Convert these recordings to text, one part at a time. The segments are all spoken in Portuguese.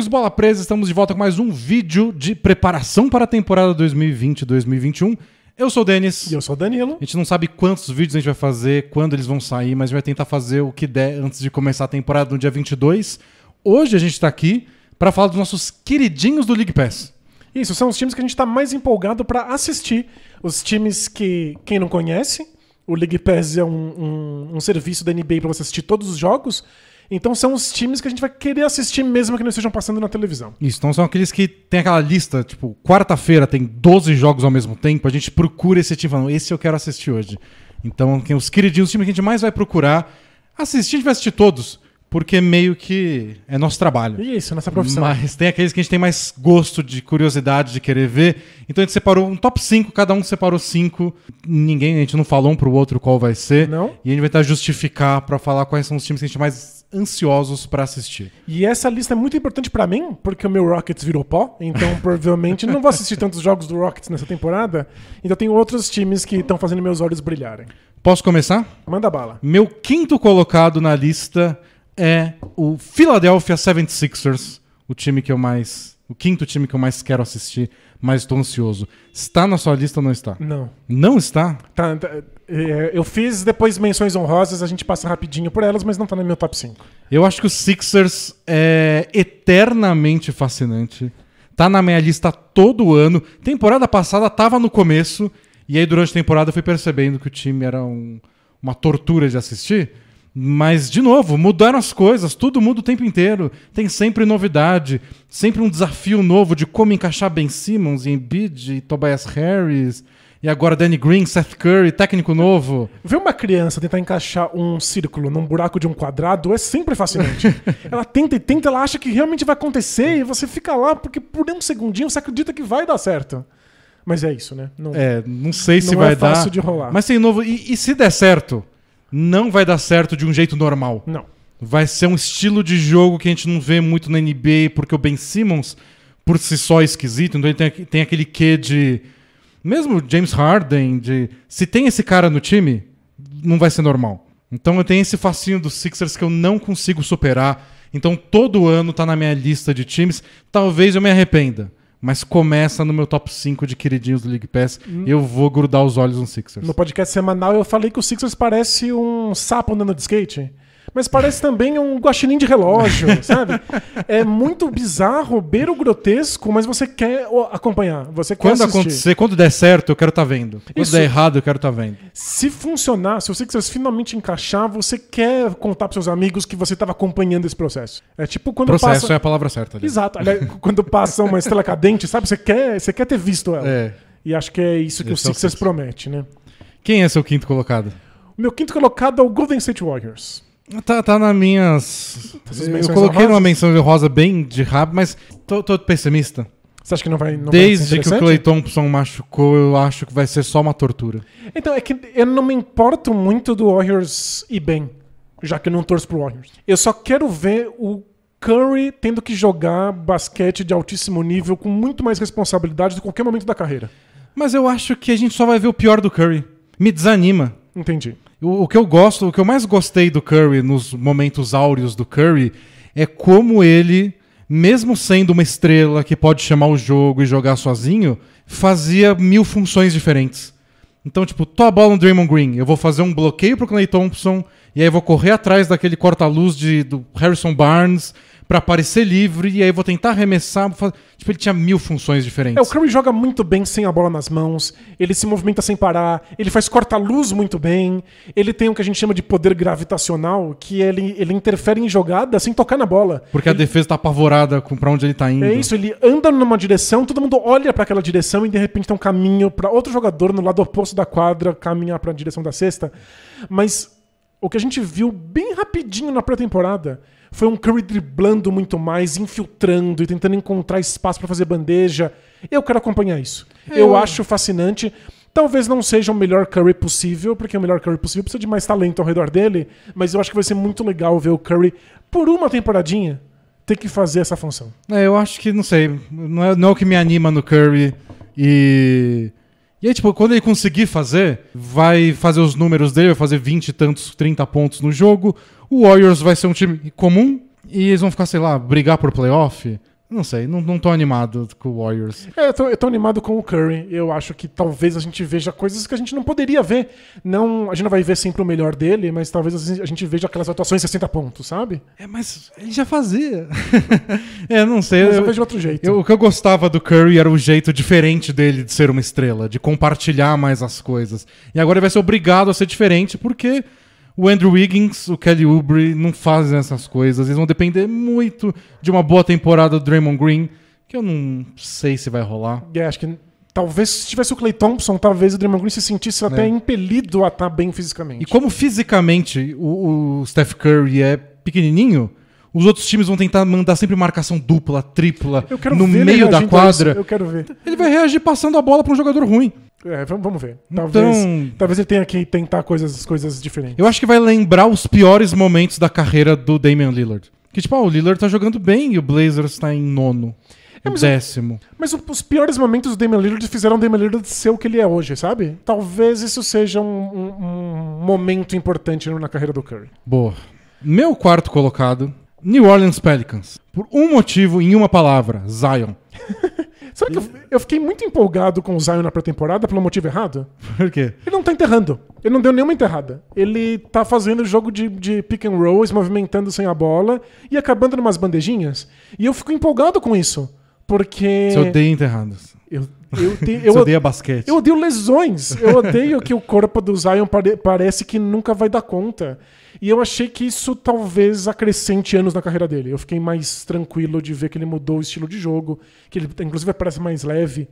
amigos Bola Presa? Estamos de volta com mais um vídeo de preparação para a temporada 2020-2021. Eu sou o Denis. E eu sou o Danilo. A gente não sabe quantos vídeos a gente vai fazer, quando eles vão sair, mas a gente vai tentar fazer o que der antes de começar a temporada no dia 22. Hoje a gente está aqui para falar dos nossos queridinhos do League Pass. Isso, são os times que a gente está mais empolgado para assistir. Os times que, quem não conhece, o League Pass é um, um, um serviço da NBA para você assistir todos os jogos. Então são os times que a gente vai querer assistir mesmo que não estejam passando na televisão. Isso, então são aqueles que tem aquela lista, tipo, quarta-feira tem 12 jogos ao mesmo tempo, a gente procura esse time, falando, esse eu quero assistir hoje. Então, os queridinhos, os times que a gente mais vai procurar assistir, a gente vai assistir todos porque meio que é nosso trabalho. Isso, nossa profissão. Mas tem aqueles que a gente tem mais gosto de curiosidade de querer ver. Então a gente separou um top 5, cada um separou 5. Ninguém, a gente não falou um pro outro qual vai ser. Não. E a gente vai tentar justificar para falar quais são os times que a gente mais ansiosos para assistir. E essa lista é muito importante para mim, porque o meu Rockets virou pó, então provavelmente não vou assistir tantos jogos do Rockets nessa temporada. Então tem outros times que estão fazendo meus olhos brilharem. Posso começar? Manda bala. Meu quinto colocado na lista é o Philadelphia 76ers, o time que eu mais. O quinto time que eu mais quero assistir, mas estou ansioso. Está na sua lista ou não está? Não. Não está? Tá, tá, eu fiz depois menções honrosas, a gente passa rapidinho por elas, mas não está no meu top 5. Eu acho que o Sixers é eternamente fascinante. Tá na minha lista todo ano. Temporada passada tava no começo, e aí durante a temporada eu fui percebendo que o time era um, uma tortura de assistir. Mas, de novo, mudaram as coisas, tudo muda o tempo inteiro. Tem sempre novidade, sempre um desafio novo de como encaixar Ben Simmons Embiid Tobias Harris. E agora Danny Green, Seth Curry, técnico novo. Ver uma criança tentar encaixar um círculo num buraco de um quadrado é sempre fascinante. ela tenta e tenta, ela acha que realmente vai acontecer e você fica lá porque por um segundinho você acredita que vai dar certo. Mas é isso, né? Não, é, não sei se não vai é fácil dar. de rolar. Mas tem novo. E, e se der certo? não vai dar certo de um jeito normal. Não. Vai ser um estilo de jogo que a gente não vê muito na NBA, porque o Ben Simmons, por si só, é esquisito. Então ele tem, tem aquele quê de. Mesmo James Harden, de. Se tem esse cara no time, não vai ser normal. Então eu tenho esse facinho dos Sixers que eu não consigo superar. Então todo ano tá na minha lista de times. Talvez eu me arrependa mas começa no meu top 5 de queridinhos do League Pass. Hum. Eu vou grudar os olhos no Sixers. No podcast semanal eu falei que o Sixers parece um sapo andando de skate. Mas parece também um guaxinim de relógio, sabe? É muito bizarro, beira o grotesco, mas você quer acompanhar. Você quer quando assistir. acontecer, quando der certo, eu quero estar tá vendo. Quando Isso. der errado, eu quero estar tá vendo. Se funcionar, se você quiser finalmente encaixar, você quer contar para seus amigos que você estava acompanhando esse processo. É tipo quando processo passa... é a palavra certa. Ali. Exato. quando passa uma estrela cadente, sabe? Você quer, você quer ter visto ela. É. E acho que é isso que Esse o Sixers é o promete, né? Quem é seu quinto colocado? O meu quinto colocado é o Golden State Warriors. Tá, tá nas minhas. Eu coloquei numa menção de rosa bem de rápido, mas tô, tô pessimista. Você acha que não vai. Não Desde vai que o Clay Thompson machucou, eu acho que vai ser só uma tortura. Então, é que eu não me importo muito do Warriors ir bem, já que eu não torço pro Warriors. Eu só quero ver o Curry tendo que jogar basquete de altíssimo nível com muito mais responsabilidade do que qualquer momento da carreira. Mas eu acho que a gente só vai ver o pior do Curry. Me desanima. Entendi. O, que eu gosto, o que eu mais gostei do Curry nos momentos áureos do Curry é como ele, mesmo sendo uma estrela que pode chamar o jogo e jogar sozinho, fazia mil funções diferentes. Então, tipo, tô a bola no Draymond Green, eu vou fazer um bloqueio pro Clay Thompson, e aí eu vou correr atrás daquele corta-luz do Harrison Barnes, para aparecer livre e aí vou tentar arremessar. Tipo, ele tinha mil funções diferentes. É, o Curry joga muito bem sem a bola nas mãos, ele se movimenta sem parar, ele faz corta-luz muito bem, ele tem o que a gente chama de poder gravitacional, que ele, ele interfere em jogada sem tocar na bola. Porque ele... a defesa tá apavorada com pra onde ele tá indo. É isso, ele anda numa direção, todo mundo olha para aquela direção e de repente tem um caminho para outro jogador no lado oposto da quadra caminhar para a direção da cesta. Mas o que a gente viu bem rapidinho na pré-temporada foi um Curry driblando muito mais, infiltrando e tentando encontrar espaço para fazer bandeja. Eu quero acompanhar isso. Eu... eu acho fascinante. Talvez não seja o melhor Curry possível, porque o melhor Curry possível precisa de mais talento ao redor dele, mas eu acho que vai ser muito legal ver o Curry por uma temporadinha ter que fazer essa função. É, eu acho que, não sei, não é, não é o que me anima no Curry e... E aí, tipo, quando ele conseguir fazer, vai fazer os números dele, vai fazer 20 e tantos, 30 pontos no jogo. O Warriors vai ser um time comum E eles vão ficar, sei lá, brigar por playoff? Não sei, não, não tô animado com o Warriors. É, eu tô, eu tô animado com o Curry. Eu acho que talvez a gente veja coisas que a gente não poderia ver. Não, a gente não vai ver sempre o melhor dele, mas talvez a gente veja aquelas atuações 60 pontos, sabe? É, mas ele já fazia. é, não sei. Mas eu, eu vejo de outro jeito. eu- o que eu gostava do Curry era o jeito diferente dele de ser uma estrela, de compartilhar mais as coisas. E agora ele vai ser obrigado a ser diferente porque o Andrew Wiggins, o Kelly Oubre não fazem essas coisas. Eles vão depender muito de uma boa temporada do Draymond Green, que eu não sei se vai rolar. É, acho que talvez se tivesse o Clay Thompson, talvez o Draymond Green se sentisse até É. impelido a estar bem fisicamente. E como fisicamente o, o Steph Curry é pequenininho, os outros times vão tentar mandar sempre marcação dupla, tripla, eu quero no meio da quadra. Eu quero ver. Ele vai reagir passando a bola para um jogador ruim. É, vamos, ver. Talvez, Então- talvez ele tenha que tentar coisas, coisas diferentes. Eu acho que vai lembrar os piores momentos da carreira do Damian Lillard. Que tipo, ah, o Lillard tá jogando bem e o Blazers tá em nono. É, mas décimo. Mas os piores momentos do Damian Lillard fizeram o Damian Lillard ser o que ele é hoje, sabe? Talvez isso seja um, um- um momento importante na carreira do Curry. Boa. Meu quarto colocado, New Orleans Pelicans. Por um motivo, em uma palavra, Zion. Sabe que eu, eu fiquei muito empolgado com o Zion na pré-temporada pelo motivo errado? Por quê? Ele não tá enterrando. Ele não deu nenhuma enterrada. Ele tá fazendo jogo de, de pick and roll, se movimentando sem a bola e acabando numas bandejinhas. E eu fico empolgado com isso. Porque. Você odeia enterrados. Eu, eu, te- eu, Você odeia basquete. eu odeio lesões. Eu odeio que o corpo do Zion pare- parece que nunca vai dar conta. E eu achei que isso talvez acrescente anos na carreira dele. Eu fiquei mais tranquilo de ver que ele mudou o estilo de jogo, que ele inclusive parece mais leve.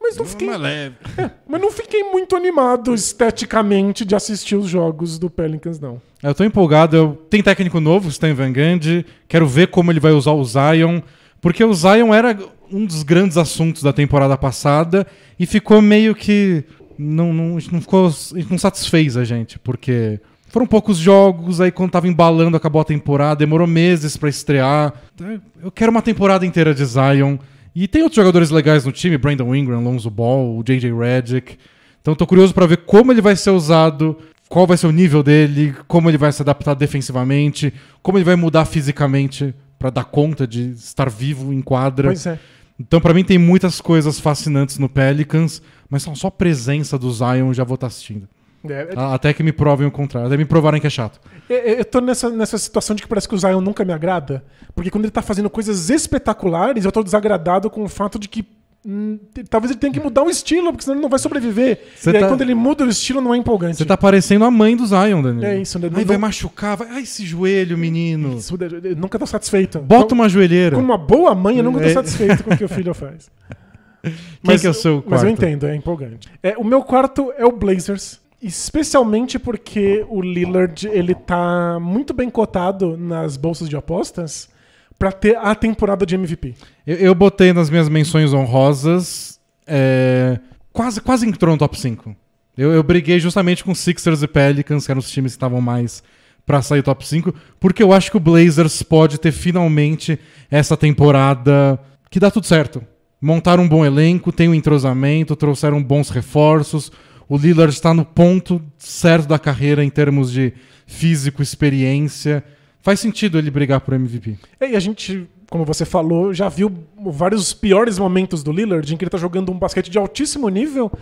Mas não fiquei, leve. mas não fiquei muito animado esteticamente de assistir os jogos do Pelicans, não. Eu tô empolgado. Eu... Tem técnico novo, Stan Van Gundy. Quero ver como ele vai usar o Zion. Porque o Zion era um dos grandes assuntos da temporada passada e ficou meio que. Não, não, a gente não ficou. a gente não satisfez a gente, porque foram poucos jogos, aí quando tava embalando acabou a temporada, demorou meses pra estrear. Então, Eu quero uma temporada inteira de Zion. E tem outros jogadores legais no time, Brandon Ingram, Lonzo Ball, o JJ Redick. Então tô curioso pra ver como ele vai ser usado, qual vai ser o nível dele, como ele vai se adaptar defensivamente, como ele vai mudar fisicamente pra dar conta de estar vivo em quadra. Pois é. Então pra mim tem muitas coisas fascinantes no Pelicans, mas só só a presença do Zion já vou estar assistindo. É, A- Até que me provem o contrário, até me provarem que é chato. Eu, eu tô nessa, nessa situação de que parece que o Zion nunca me agrada. Porque quando ele tá fazendo coisas espetaculares, eu tô desagradado com o fato de que. hum, talvez ele tenha que mudar o estilo, porque senão ele não vai sobreviver. Você e aí, tá- quando ele muda o estilo, não é empolgante. Você tá parecendo a mãe do Zion, Daniel. É isso, né? Ai, Não- vai machucar, vai. Ai, esse joelho, menino. Isso, eu nunca tô satisfeito. Bota Com- uma joelheira. Com uma boa mãe, eu nunca tô É. satisfeito com o que o filho faz. Quem que é o seu Mas eu quarto? entendo, é empolgante. É, o meu quarto é o Blazers. Especialmente porque o Lillard ele tá muito bem cotado nas bolsas de apostas pra ter a temporada de MVP. Eu, eu botei nas minhas menções honrosas. é, quase, quase entrou no top 5. Eu, eu briguei justamente com Sixers e Pelicans, que eram os times que estavam mais pra sair top 5, porque eu acho que o Blazers pode ter finalmente essa temporada que dá tudo certo. Montaram um bom elenco, tem um entrosamento, trouxeram bons reforços. O Lillard está no ponto certo da carreira em termos de físico, experiência. Faz sentido ele brigar por MVP. É, E a gente, como você falou, já viu vários piores momentos do Lillard em que ele tá jogando um basquete de altíssimo nível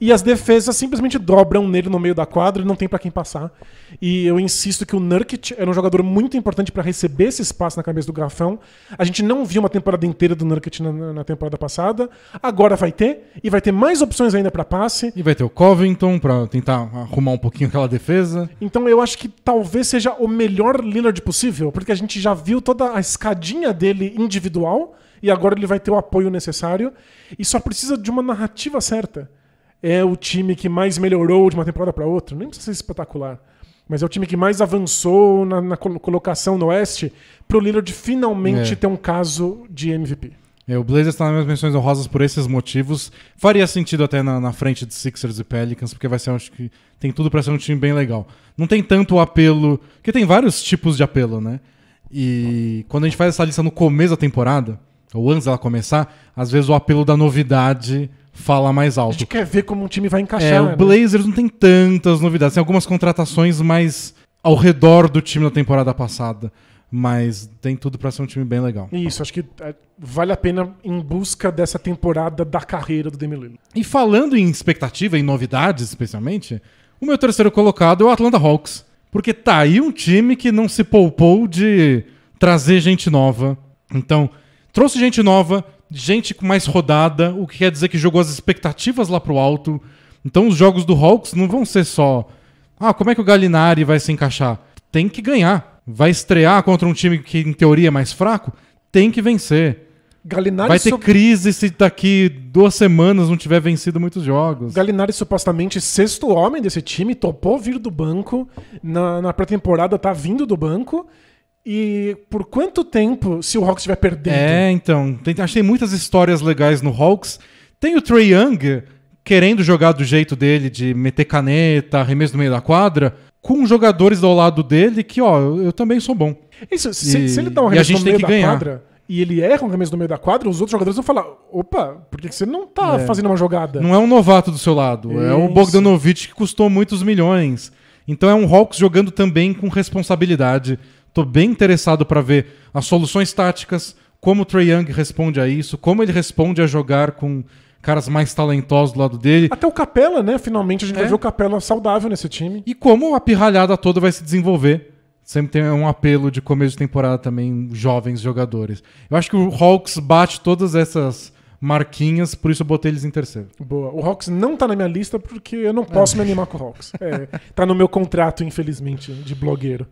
e as defesas simplesmente dobram nele no meio da quadra e não tem pra quem passar. E eu insisto que o Nurkic era um jogador muito importante pra receber esse espaço na cabeça do garrafão. A gente não viu uma temporada inteira do Nurkic na, na- na temporada passada. Agora vai ter e vai ter mais opções ainda pra passe. E vai ter o Covington pra tentar arrumar um pouquinho aquela defesa. Então eu acho que talvez seja o melhor Lillard possível, porque a gente já viu toda a escadinha dele individual e agora ele vai ter o apoio necessário e só precisa de uma narrativa certa. É o time que mais melhorou de uma temporada para outra, nem precisa ser espetacular, mas é o time que mais avançou na, na colo- colocação no Oeste pro Lillard finalmente É. ter um caso de MVP. É, o Blazers está nas minhas menções honrosas por esses motivos. Faria sentido até na, na frente de Sixers e Pelicans, porque vai ser, acho que tem tudo para ser um time bem legal. Não tem tanto o apelo, porque tem vários tipos de apelo, né? E quando a gente faz essa lista no começo da temporada, ou antes dela começar, às vezes o apelo da novidade fala mais A alto. gente quer ver como um time vai encaixar. É, né? o Blazers não tem tantas novidades. Tem algumas contratações mais ao redor do time da temporada passada. mas tem tudo pra ser um time bem legal. Isso, acho que é, vale a pena em busca dessa temporada da carreira do Damian Lillard. E falando em expectativa, em novidades especialmente, o meu terceiro colocado é o Atlanta Hawks. Porque tá aí um time que não se poupou de trazer gente nova. Então, trouxe gente nova, gente com mais rodada, o que quer dizer que jogou as expectativas lá pro alto. Então, os jogos do Hawks não vão ser só. Ah, como é que o Galinari vai se encaixar? Tem que ganhar. Vai estrear contra um time que, em teoria, é mais fraco? Tem que vencer. Galinari, Vai ter so- crise se daqui duas semanas não tiver vencido muitos jogos. Galinari supostamente sexto homem desse time, topou vir do banco. Na, na pré-temporada tá vindo do banco. E por quanto tempo, se o Hawks estiver perdendo? É, então. Tem, achei muitas histórias legais no Hawks. Tem o Trey Young querendo jogar do jeito dele, de meter caneta, arremesso no meio da quadra, com jogadores ao lado dele que, ó, eu, também sou bom. Isso, se, E- se ele dá um arremesso no meio da ganhar. quadra e ele erra um arremesso no meio da quadra, os outros jogadores vão falar: opa, por que você não tá É. fazendo uma jogada? Não é um novato do seu lado, é o Isso. Bogdanovich que custou muitos milhões. Então é um Hawks jogando também com responsabilidade. Tô bem interessado pra ver as soluções táticas, como o Trey Young responde a isso, como ele responde a jogar com caras mais talentosos do lado dele. Até o Capela, né? Finalmente a gente É. vai ver o Capela saudável nesse time. E como a pirralhada toda vai se desenvolver. Sempre tem um apelo de começo de temporada também, jovens jogadores. Eu acho que o Hawks bate todas essas marquinhas, por isso eu botei eles em terceiro. Boa. O Hawks não tá na minha lista porque eu não posso me animar com o Hawks. É, tá no meu contrato, infelizmente, de blogueiro.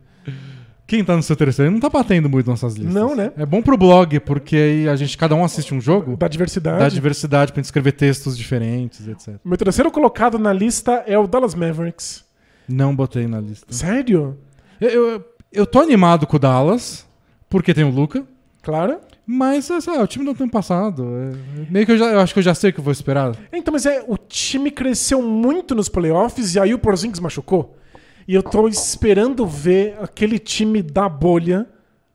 Quem tá no seu terceiro? Não tá batendo muito nossas listas. Não, né? É bom pro blog, porque aí a gente, cada um assiste um jogo, Da diversidade. dá diversidade pra gente escrever textos diferentes, etc. Meu terceiro colocado na lista é o Dallas Mavericks. Não botei na lista. Sério? Eu, eu, eu tô animado com o Dallas, porque tem o Luca. Claro. Mas é o time do ano passado. é- meio que eu, já, eu acho que eu já sei o que eu vou esperar. Então, mas é, o time cresceu muito nos playoffs e aí o Porzingis machucou. E eu tô esperando ver aquele time da bolha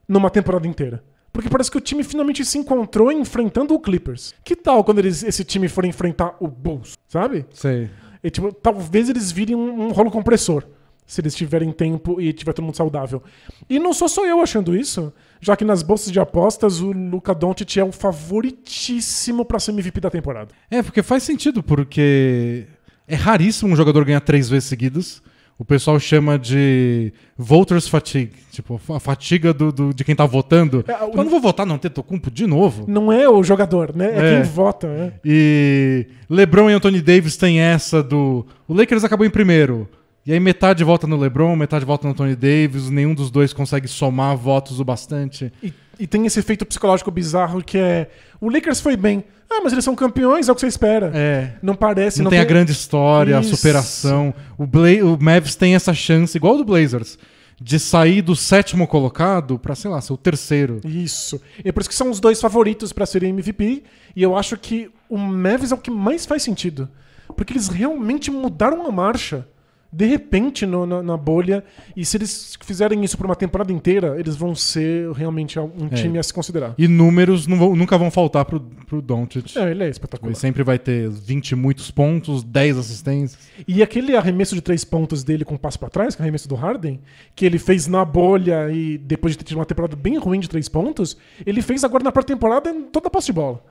numa temporada inteira. Porque parece que o time finalmente se encontrou enfrentando o Clippers. Que tal quando eles, esse time for enfrentar o Bulls, sabe? Sei. E, tipo, talvez eles virem um, um rolo compressor. Se eles tiverem tempo e tiver todo mundo saudável. E não sou só eu achando isso, já que nas bolsas de apostas o Luca Doncic é o favoritíssimo pra ser MVP da temporada. É, porque faz sentido, porque é raríssimo um jogador ganhar três vezes seguidas. O pessoal chama de voters fatigue, tipo, a fatiga do, do- de quem tá votando. É, o- Eu não vou votar não, Tetocumpo de novo. Não é o jogador, né? É, É. quem vota. né? E LeBron e Anthony Davis têm essa do. O Lakers acabou em primeiro. E aí metade vota no LeBron, metade vota no Anthony Davis, nenhum dos dois consegue somar votos o bastante. E, e tem esse efeito psicológico bizarro que é. O Lakers foi bem. Ah, mas eles são campeões, é o que você espera. É. Não parece, Não, não, tem, a grande história, Isso. a superação. O, Bla o Mavs tem essa chance, igual do Blazers, de sair do sétimo colocado pra, sei lá, ser o terceiro. Isso. E é por isso que são os dois favoritos pra serem MVP. E eu acho que o Mavis é o que mais faz sentido. Porque eles realmente mudaram a marcha. De repente, no- na, na bolha. E se eles fizerem isso por uma temporada inteira, eles vão ser realmente um É. time a se considerar. E números vão- nunca vão faltar pro, pro Doncic. É, ele é espetacular. Ele sempre vai ter 20 e muitos pontos, 10 assistências. E aquele arremesso de três pontos dele com passo pra trás, que é o arremesso do Harden, que ele fez na bolha e depois de ter tido uma temporada bem ruim de três pontos, ele fez agora na pré-temporada em toda a posse de bola.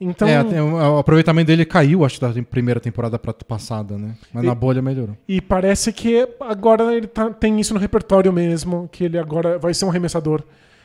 Então, É, o aproveitamento dele caiu, acho, da primeira temporada pra passada, né? Mas E- na bolha melhorou. e parece que agora ele tá- tem isso no repertório mesmo, que ele agora vai ser um arremessador.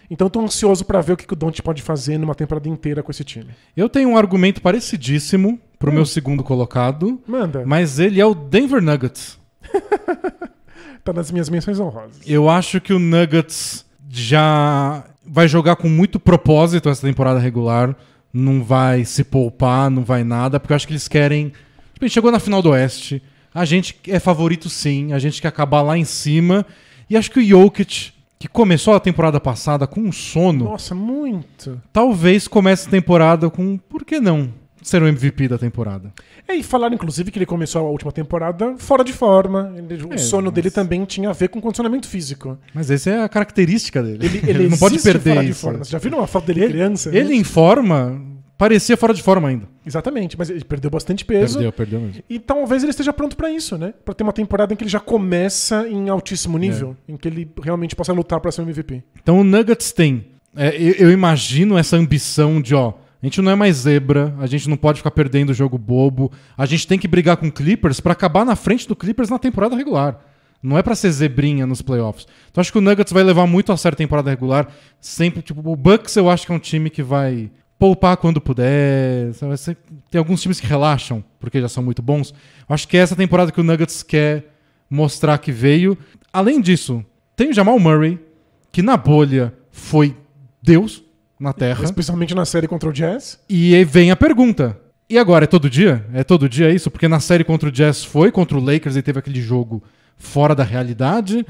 Então tô ansioso pra ver o que, que o Don't pode fazer numa temporada inteira com esse time. Eu tenho um argumento parecidíssimo pro Hum. meu segundo colocado, Manda, mas ele é o Denver Nuggets. tá nas minhas menções honrosas. Eu acho que o Nuggets já vai jogar com muito propósito essa temporada regular. Não vai se poupar, não vai nada, porque eu acho que eles querem. Tipo, a gente chegou na final do Oeste. A gente é favorito sim, a gente quer acabar lá em cima. E acho que o Jokic, que começou a temporada passada com um sono, Nossa, muito. talvez comece a temporada com. Por que não? Ser o MVP da temporada. É, e falaram, inclusive, que ele começou a última temporada fora de forma. Ele- o É, sono mas- dele também tinha a ver com condicionamento físico. Mas essa é a característica dele. Ele, ele não pode perder fora de isso. forma. Você já viram uma foto dele criança? né? Ele em forma parecia fora de forma ainda. Exatamente, mas ele perdeu bastante peso. Perdeu, perdeu mesmo. E talvez ele esteja pronto pra isso, né? Pra ter uma temporada em que ele já começa em altíssimo nível, É. em que ele realmente possa lutar pra ser um MVP. Então o Nuggets tem. é, eu, eu imagino essa ambição de, ó, a gente não é mais zebra, a gente não pode ficar perdendo o jogo bobo, a gente tem que brigar com o Clippers pra acabar na frente do Clippers na temporada regular. Não é pra ser zebrinha nos playoffs. Então acho que o Nuggets vai levar muito a sério a temporada regular. Sempre, tipo, o Bucks eu acho que é um time que vai poupar quando puder. Tem alguns times que relaxam, porque já são muito bons. Acho que é essa temporada que o Nuggets quer mostrar que veio. Além disso, tem o Jamal Murray, que na bolha foi Deus na Terra. Especialmente na série contra o Jazz. E aí vem a pergunta. E agora, é todo dia? É todo dia isso? Porque na série contra o Jazz foi, contra o Lakers ele teve aquele jogo fora da realidade.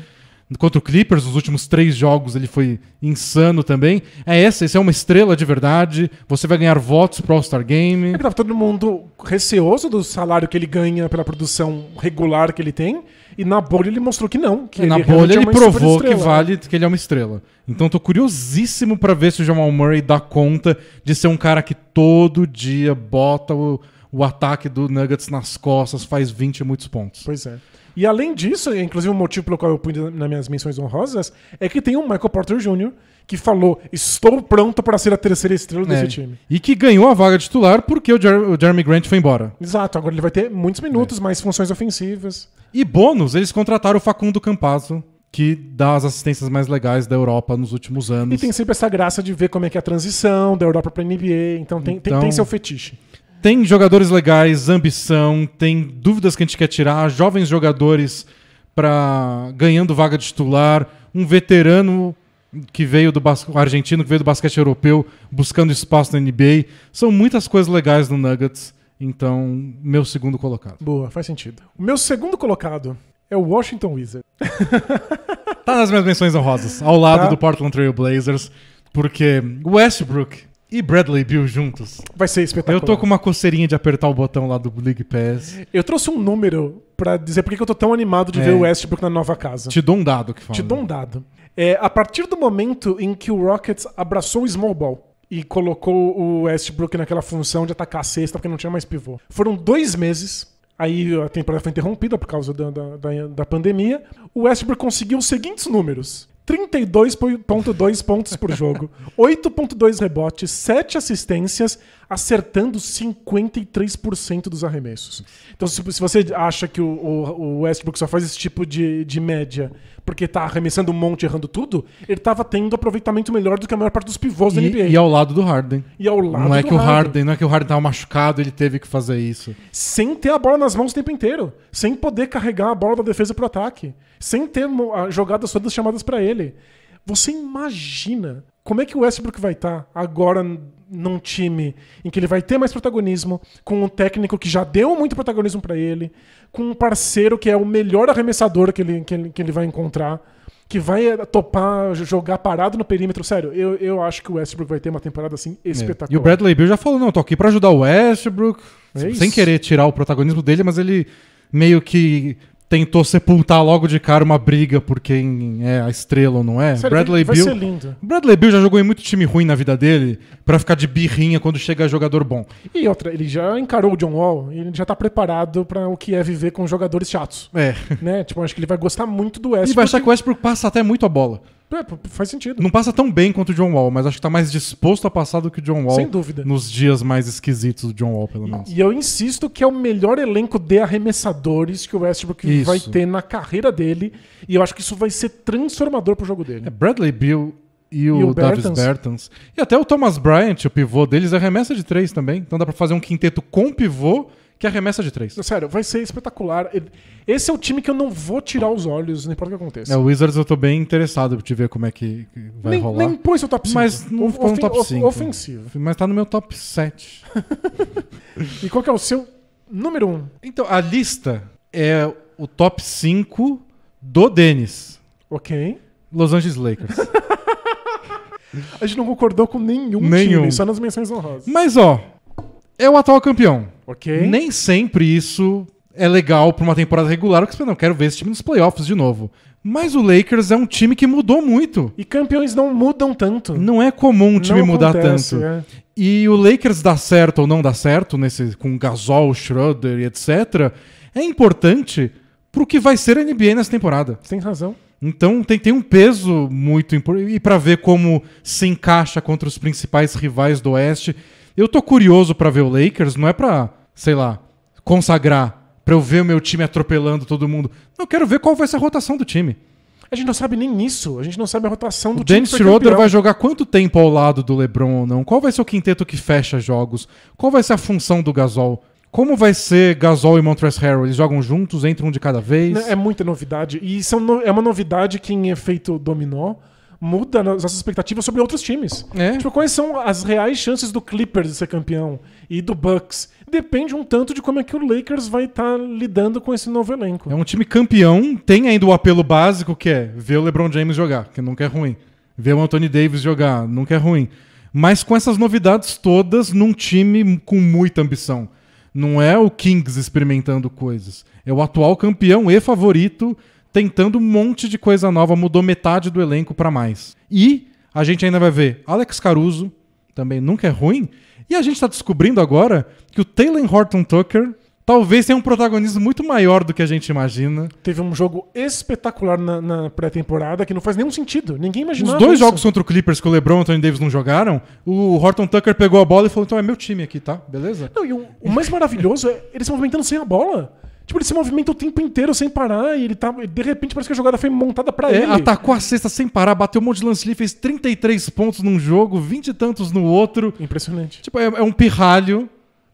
Contra o Clippers, nos últimos três jogos ele foi insano também. É essa, esse é uma estrela de verdade. Você vai ganhar votos pro All-Star Game. É que tava todo mundo receoso do salário que ele ganha pela produção regular que ele tem. E na bolha ele mostrou que não. Que E na bolha é ele uma provou que vale que ele é uma estrela. Então tô curiosíssimo pra ver se o Jamal Murray dá conta de ser um cara que todo dia bota o, o ataque do Nuggets nas costas, faz 20 e muitos pontos. Pois é. E além disso, inclusive o motivo pelo qual eu pus nas minhas menções honrosas é que tem o Michael Porter Jr. que falou: Estou pronto para ser a terceira estrela desse É. time. E que ganhou a vaga titular porque o, Jer- o Jeremy Grant foi embora. Exato, agora ele vai ter muitos minutos, É. mais funções ofensivas. E bônus, eles contrataram o Facundo Campazzo, que dá as assistências mais legais da Europa nos últimos E anos. tem sempre essa graça de ver como é que é a transição da Europa pra NBA. Então tem, tem, Então- tem seu fetiche. Tem jogadores legais, ambição, tem dúvidas que a gente quer tirar, jovens jogadores para ganhando vaga de titular, um veterano que veio do bas... um argentino que veio do basquete europeu buscando espaço na NBA. São muitas coisas legais no Nuggets. Então, meu segundo colocado. Boa, faz sentido. O meu segundo colocado é o Washington Wizards. Tá nas minhas menções honrosas, ao lado Tá. do Portland Trail Blazers, porque Westbrook e Bradley Beal juntos. Vai ser espetacular. Eu tô com uma coceirinha de apertar o botão lá do League Pass. Eu trouxe um número pra dizer por que que eu tô tão animado de É. ver o Westbrook na nova casa. Te dou um dado que fala. Te dou um dado. É, a partir do momento em que o Rockets abraçou o small ball e colocou o Westbrook naquela função de atacar a cesta porque não tinha mais pivô. Foram dois meses. Aí a temporada foi interrompida por causa da, da, da- da pandemia. O Westbrook conseguiu os seguintes números: 32,2 pontos por jogo, 8,2 rebotes, 7 assistências, acertando 53% dos arremessos. Então, se, se você acha que o, o- o Westbrook só faz esse tipo de, de média porque tá arremessando um monte e errando tudo, ele tava tendo aproveitamento melhor do que a maior parte dos pivôs da NBA. E, e ao lado do Harden. E ao lado Não é do que o Harden, não é que o Harden tava machucado, ele teve que fazer isso. sem ter a bola nas mãos o tempo inteiro, sem poder carregar a bola da defesa pro ataque, sem ter jogadas todas chamadas pra ele. Você imagina como é que o Westbrook vai estar agora n- num time em que ele vai ter mais protagonismo, com um técnico que já deu muito protagonismo pra ele, com um parceiro que é o melhor arremessador que ele, que ele, que ele vai encontrar, que vai eh, topar jogar parado no perímetro. Sério, eu, eu acho que o Westbrook vai ter uma temporada assim espetacular. É. E o Bradley Beal já falou, não, tô aqui pra ajudar o Westbrook, É isso. sem querer tirar o protagonismo dele, mas ele meio que tentou sepultar logo de cara uma briga por quem é a estrela ou não é. Sério, Bradley vai Beal. ser lindo. Bradley Beal já jogou em muito time ruim na vida dele pra ficar de birrinha quando chega jogador bom. E outra, ele já encarou o John Wall e ele já tá preparado pra o que é viver com jogadores chatos. É. né? Tipo, acho que ele vai gostar muito do E Westbrook. vai achar que o Westbrook passa até muito a bola. É, faz sentido. Não passa tão bem quanto o John Wall, mas acho que tá mais disposto a passar do que o John Wall Sem dúvida. nos dias mais esquisitos do John Wall, pelo menos. E eu insisto que é o melhor elenco de arremessadores que o Westbrook Isso. vai ter na carreira dele. E eu acho que isso vai ser transformador pro jogo dele. É Bradley Beal e o, E o Davis Bertans. Bertans. E até o Thomas Bryant, o pivô deles, arremessa de três também. Então dá pra fazer um quinteto com pivô que arremessa de três. Sério, vai ser espetacular. Esse é o time que eu não vou tirar os olhos, não importa o que aconteça. É, o Wizards eu tô bem interessado de ver como é que vai nem, rolar. nem põe seu top 5. Mas não ficou no top 5. Ofensivo. Mas tá no meu top 7. E qual que é o seu número 1? Um? Então, a lista é o top 5 do Dennis. Ok. Los Angeles Lakers. A gente não concordou com nenhum, Nenhum. time, só nas menções honrosas. Mas, ó, é o atual campeão. Ok. Nem sempre isso é legal pra uma temporada regular, porque você não quero ver esse time nos playoffs de novo. Mas o Lakers é um time que mudou muito. E campeões não mudam tanto. Não é comum um time Não mudar acontece, tanto. é. E o Lakers dá certo ou não dá certo, nesse, com Gasol, Schroeder e etc., é importante pro que vai ser a NBA nessa temporada. Tem razão. Então tem, tem um peso muito importante. E pra ver como se encaixa contra os principais rivais do Oeste. Eu tô curioso pra ver o Lakers, não é pra, sei lá, consagrar, pra eu ver o meu time atropelando todo mundo. Eu quero ver qual vai ser a rotação do time. A gente não sabe nem isso. A gente não sabe a rotação do O time. Dennis Schroeder vai jogar quanto tempo ao lado do LeBron ou não? Qual vai ser o quinteto que fecha jogos? Qual vai ser a função do Gasol? Como vai ser Gasol e Montrezl Harrell? Eles jogam juntos, entram um de cada vez? É muita novidade. E são no- é uma novidade que, em efeito dominó, muda as nossas expectativas sobre outros times. É. Tipo, quais são as reais chances do Clippers de ser campeão e do Bucks? Depende um tanto de como é que o Lakers vai estar lidando com esse novo elenco. É um time campeão, tem ainda o apelo básico que é ver o LeBron James jogar, que nunca é ruim. Ver o Anthony Davis jogar, nunca é ruim. Mas com essas novidades todas num time com muita ambição. Não é o Kings experimentando coisas. É o atual campeão e favorito tentando um monte de coisa nova, mudou metade do elenco pra mais. E a gente ainda vai ver Alex Caruso, também nunca é ruim. E a gente tá descobrindo agora que o Taylor Horton Tucker talvez tenha um protagonismo muito maior do que a gente imagina. Teve um jogo espetacular na, na pré-temporada que não faz nenhum sentido. Ninguém Os imaginava. dois isso. jogos contra o Clippers que o LeBron e o Anthony Davis não jogaram, o Horton Tucker pegou a bola e falou: então é meu time aqui, tá? Beleza? Não, e o, o mais maravilhoso é ele se movimentando sem a bola. Tipo, ele se movimenta o tempo inteiro sem parar e ele tá. De repente parece que a jogada foi montada pra É, ele. atacou a cesta sem parar, bateu um monte de lance livre, fez 33 pontos num jogo, 20 e tantos no outro. Impressionante. Tipo, é, é um pirralho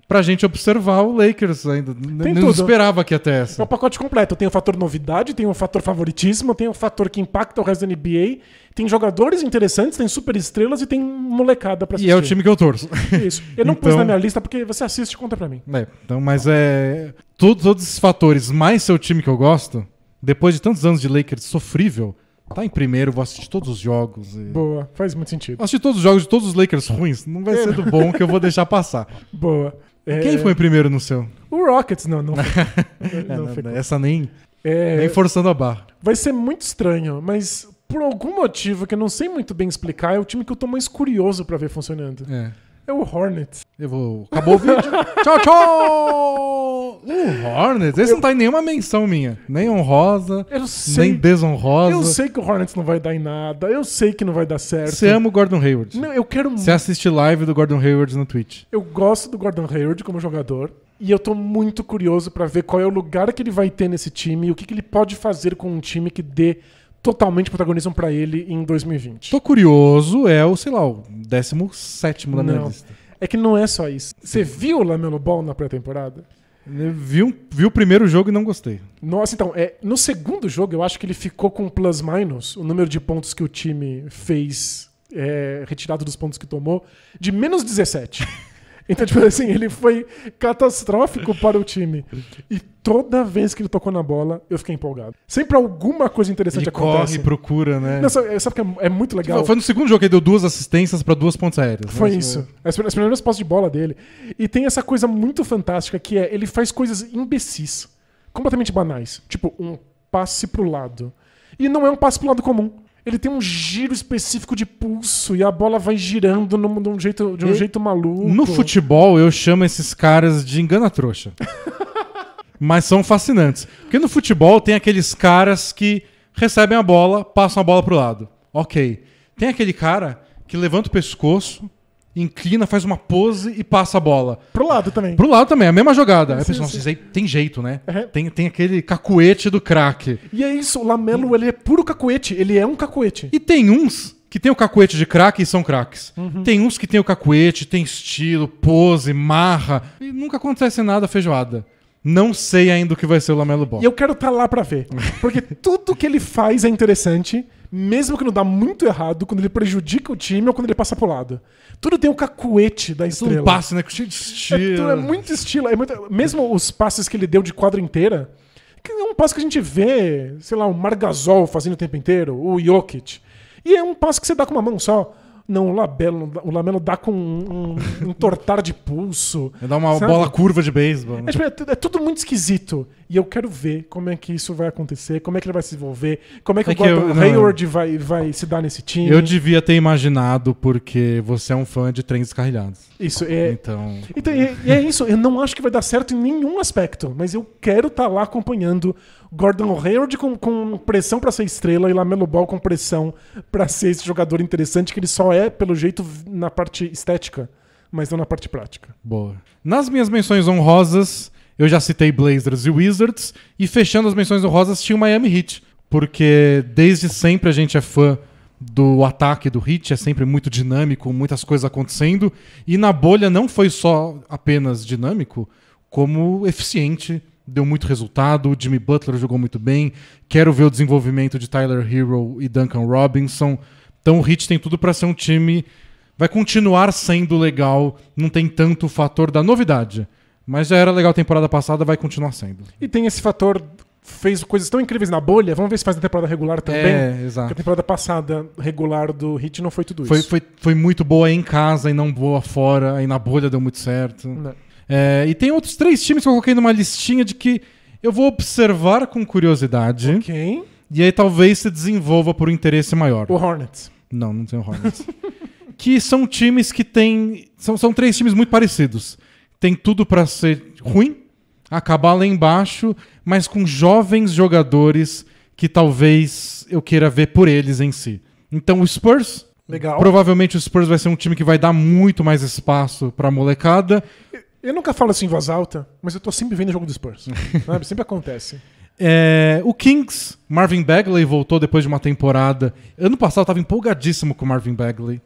pra gente observar o Lakers ainda. N- não tudo. esperava que até É o essa. pacote completo. Tem o fator novidade, tem o fator favoritismo, tem o fator que impacta o resto da NBA, tem jogadores interessantes, tem super estrelas e tem molecada pra assistir. E é o time que eu torço. Isso. Eu não pus Então- na minha lista porque você assiste e conta pra mim. É, então, mas é. Todos, todos esses fatores, mais seu time que eu gosto, depois de tantos anos de Lakers sofrível, tá em primeiro, vou assistir todos os jogos. e- Boa, faz muito sentido. Assistir todos os jogos de todos os Lakers ruins. Não vai ser do bom que eu vou deixar passar. Boa. É, Quem foi primeiro no seu? O Rockets, não, não. foi. É, não não, essa nem, É, nem forçando a barra. Vai ser muito estranho, mas por algum motivo que eu não sei muito bem explicar, é o time que eu tô mais curioso pra ver funcionando. É. É o Hornets. Eu vou. Acabou o vídeo. tchau, tchau! O Hornets, esse não tá em nenhuma menção minha. Nem honrosa, Eu sei. nem desonrosa. Eu sei que o Hornets não vai dar em nada. Eu sei que não vai dar certo. Você ama o Gordon Hayward. Não, eu quero Você assiste live do Gordon Hayward no Twitch. Eu gosto do Gordon Hayward como jogador. E eu tô muito curioso pra ver qual é o lugar que ele vai ter nesse time e o que, que ele pode fazer com um time que dê totalmente protagonismo pra ele em 2020. Tô curioso, é o, sei lá, o 17 da minha Não. lista. É que não é só isso. Você viu o Lamelo Ball na pré-temporada? Vi, um- vi o primeiro jogo e não gostei. Nossa, então, é, no segundo jogo eu acho que ele ficou com plus-minus, o número de pontos que o time fez é, retirado dos pontos que tomou, de menos 17. Então, tipo assim, ele foi catastrófico para o time. E toda vez que ele tocou na bola, eu fiquei empolgado. Sempre alguma coisa interessante Ele acontece. corre, procura, né? Não, sabe, sabe que é, é muito legal? Foi no segundo jogo que ele deu duas assistências pra duas pontos aéreas. Foi né? isso. As, as primeiras posses de bola dele. E tem essa coisa muito fantástica que é ele faz coisas imbecis, completamente banais. Tipo, um passe pro lado. E não é um passe pro lado comum. Ele tem um giro específico de pulso e a bola vai girando num- de um jeito, de um E- jeito maluco. No futebol, eu chamo esses caras de engana-trouxa. Mas são fascinantes. Porque no futebol tem aqueles caras que recebem a bola, passam a bola pro lado. Ok. Tem aquele cara que levanta o pescoço, inclina, faz uma pose e passa a bola. Pro lado também. Pro lado também, a mesma jogada. Aí Sim, pessoa, nossa, sim. isso aí tem jeito, né? Uhum. Tem, tem aquele cacuete do craque. E é isso, o Lamelo, ele é puro cacuete. Ele é um cacuete. E tem uns que tem o cacuete de craque e são craques. Uhum. Tem uns que tem o cacuete, tem estilo, pose, marra. E nunca acontece nada feijoada. Não sei ainda o que vai ser o Lamelo Ball. E eu quero estar lá pra ver. Porque tudo que ele faz é interessante, mesmo que não dá muito errado, quando ele prejudica o time ou quando ele passa pro lado. Tudo tem o cacuete da Isso estrela. um passe, né? Cheio de É, estilo. tudo- é muito estilo. É muito- mesmo os passes que ele deu de quadra inteira, que é um passe que a gente vê, sei lá, o Margasol fazendo o tempo inteiro, o Jokic. E é um passe que você dá com uma mão só. Não, o Lamelo, o Lamelo dá com um, um, tortar de pulso. Dá uma Sabe? bola curva de beisebol. né? É, tipo, é é tudo muito esquisito. E eu quero ver como é que isso vai acontecer, como é que ele vai se desenvolver, como é que É o eu- não, Hayward vai, vai se dar nesse time. Eu devia ter imaginado porque você é um fã de trens descarrilhados. Isso, é, Então. Então, e é isso, eu não acho que vai dar certo em nenhum aspecto, mas eu quero estar lá acompanhando Gordon Hayward com, com pressão pra ser estrela e Lamelo Ball com pressão pra ser esse jogador interessante que ele só é, pelo jeito, na parte estética, mas não na parte prática. Boa. Nas minhas menções honrosas, eu já citei Blazers e Wizards. E fechando as menções honrosas, tinha o Miami Heat. Porque desde sempre a gente é fã do ataque do Heat, é sempre muito dinâmico, muitas coisas acontecendo. E na bolha não foi só apenas dinâmico, como eficiente. Deu muito resultado, o Jimmy Butler jogou muito bem. Quero ver o desenvolvimento de Tyler Hero e Duncan Robinson. Então o Heat tem tudo para ser um time vai continuar sendo legal, não tem tanto o fator da novidade. Mas já era legal a temporada passada, vai continuar sendo. E tem esse fator, fez coisas tão incríveis na bolha, vamos ver se faz na temporada regular também. É, Porque a exato. temporada passada regular do Heat não foi tudo Foi, isso. foi, foi muito boa em casa e não boa fora, aí na bolha deu muito certo. Né? É, e tem outros três times que eu coloquei numa listinha de que eu vou observar com curiosidade Ok. e aí talvez se desenvolva por um interesse maior. O Hornets. Não, não tem o Hornets. que são times que têm. São, são três times muito parecidos. Tem tudo pra ser ruim, acabar lá embaixo, mas com jovens jogadores que talvez eu queira ver por eles em si. Então o Spurs. Legal. Provavelmente o Spurs vai ser um time que vai dar muito mais espaço pra molecada. Eu nunca falo assim em voz alta, mas eu tô sempre vendo o jogo do Spurs. sabe? Sempre acontece. É, o Kings, Marvin Bagley voltou depois de uma temporada. Ano passado eu tava empolgadíssimo com o Marvin Bagley.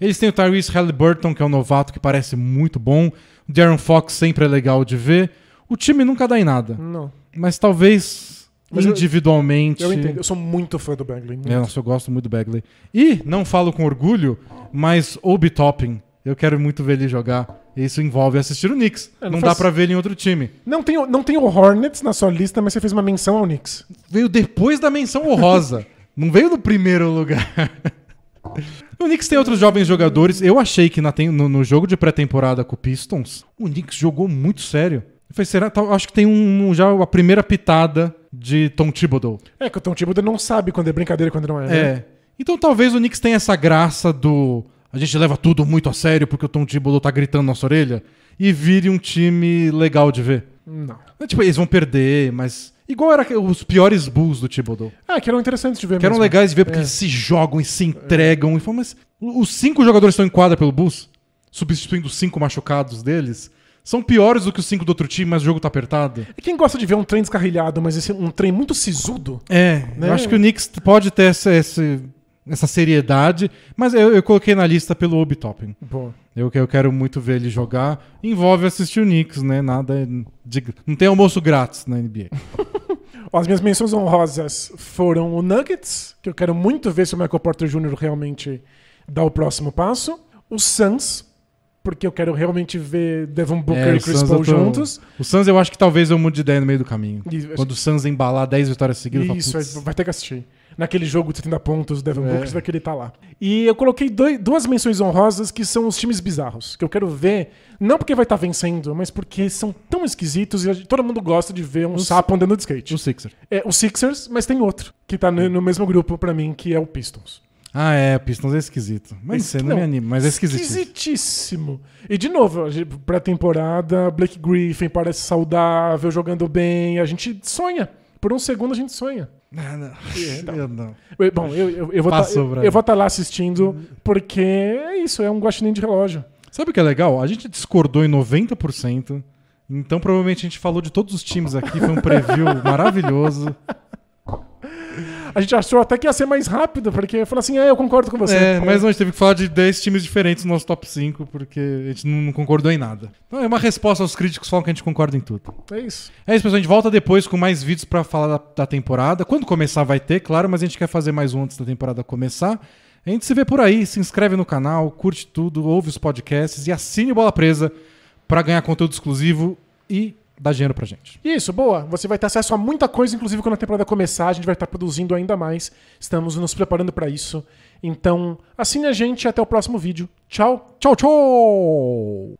Eles têm o Tyrese Halliburton, que é um novato que parece muito bom. O Darren Fox sempre é legal de ver. O time nunca dá em nada. Não. Mas talvez Mas eu- individualmente. Eu entendo, eu sou muito fã do Bagley. muito. É, nossa, eu gosto muito do Bagley. E, não falo com orgulho, mas Obi Toppin. Eu quero muito ver ele jogar. Isso envolve assistir o Knicks. É, não não faz- dá pra ver ele em outro time. Não, tem, o- não tem o Hornets na sua lista, mas você fez uma menção ao Knicks. Veio depois da menção honrosa. não veio no primeiro lugar. o Knicks tem outros jovens jogadores. Eu achei que na no, no jogo de pré-temporada com o Pistons, o Knicks jogou muito sério. Eu falei, será? Acho que tem um, já a primeira pitada de Tom Thibodeau. É que o Tom Thibodeau não sabe quando é brincadeira e quando não é. né? É. Então talvez o Knicks tenha essa graça do. A gente leva tudo muito a sério porque o Tom Thibodeau tá gritando na nossa orelha. E vire um time legal de ver. Não. É, Tipo, eles vão perder, mas. Igual era os piores Bulls do Thibodeau. Ah, que eram interessantes de ver Que eram mesmo. legais de ver porque É. eles se jogam e se entregam. E falam, mas os cinco jogadores que estão em quadra pelo Bulls, substituindo os cinco machucados deles, são piores do que os cinco do outro time, mas o jogo tá apertado. E quem gosta de ver um trem descarrilhado, mas esse, um trem muito sisudo, É, Né? eu acho que o Knicks pode ter essa, esse- essa seriedade, mas eu, eu coloquei na lista pelo Obi Toppin. Boa. Eu, eu quero muito ver ele jogar. Envolve assistir o Knicks, né? Nada. de- não tem almoço grátis na NBA. As minhas menções honrosas foram o Nuggets, que eu quero muito ver se o Michael Porter Jr. realmente dá o próximo passo. O Suns, porque eu quero realmente ver Devon Booker É, e Chris Paul tô- juntos. O Suns eu acho que talvez eu mude de ideia no meio do caminho. E- Quando o Suns embalar 10 vitórias seguidas, Isso, falo, vai, "Putz, vai ter que assistir. Naquele jogo de 70 pontos, Devin É. Booker você vai querer estar lá. E eu coloquei doi- duas menções honrosas que são os times bizarros, que eu quero ver, não porque vai estar vencendo, mas porque são tão esquisitos e todo mundo gosta de ver um Os- sapo andando de skate. o Sixer. É, o Sixers, mas tem outro, que tá no, no mesmo grupo pra mim, que é o Pistons. Ah, é, o Pistons é esquisito. Mas você não, não, me anima, mas é esquisito. Esquisitíssimo. E de novo, pré-temporada, Blake Griffin parece saudável, jogando bem, a gente sonha. Por um segundo a gente sonha. Ah, não. Então. Eu não. Bom, eu, eu, eu vou tá, Brian. eu vou estar lá assistindo, porque é isso, é um guaxinim de relógio. Sabe o que é legal? A gente discordou em 90%. Então provavelmente a gente falou de todos os times aqui. Foi um preview maravilhoso. A gente achou até que ia ser mais rápido, porque falou assim, é, eu concordo com você. É, mas não, a gente teve que falar de 10 times diferentes no nosso top 5, porque a gente não, concordou em nada. Então é uma resposta aos críticos que falam que a gente concorda em tudo. É isso. É isso, pessoal. A gente volta depois com mais vídeos pra falar da, da temporada. Quando começar, vai ter, claro, mas a gente quer fazer mais um antes da temporada começar. A gente se vê por aí, se inscreve no canal, curte tudo, ouve os podcasts e assine Bola Presa pra ganhar conteúdo exclusivo e dar dinheiro pra gente. Isso, boa. Você vai ter acesso a muita coisa, inclusive quando a temporada começar, a gente vai estar produzindo ainda mais. Estamos nos preparando para isso. Então, assine a gente e até o próximo vídeo. Tchau! Tchau, tchau!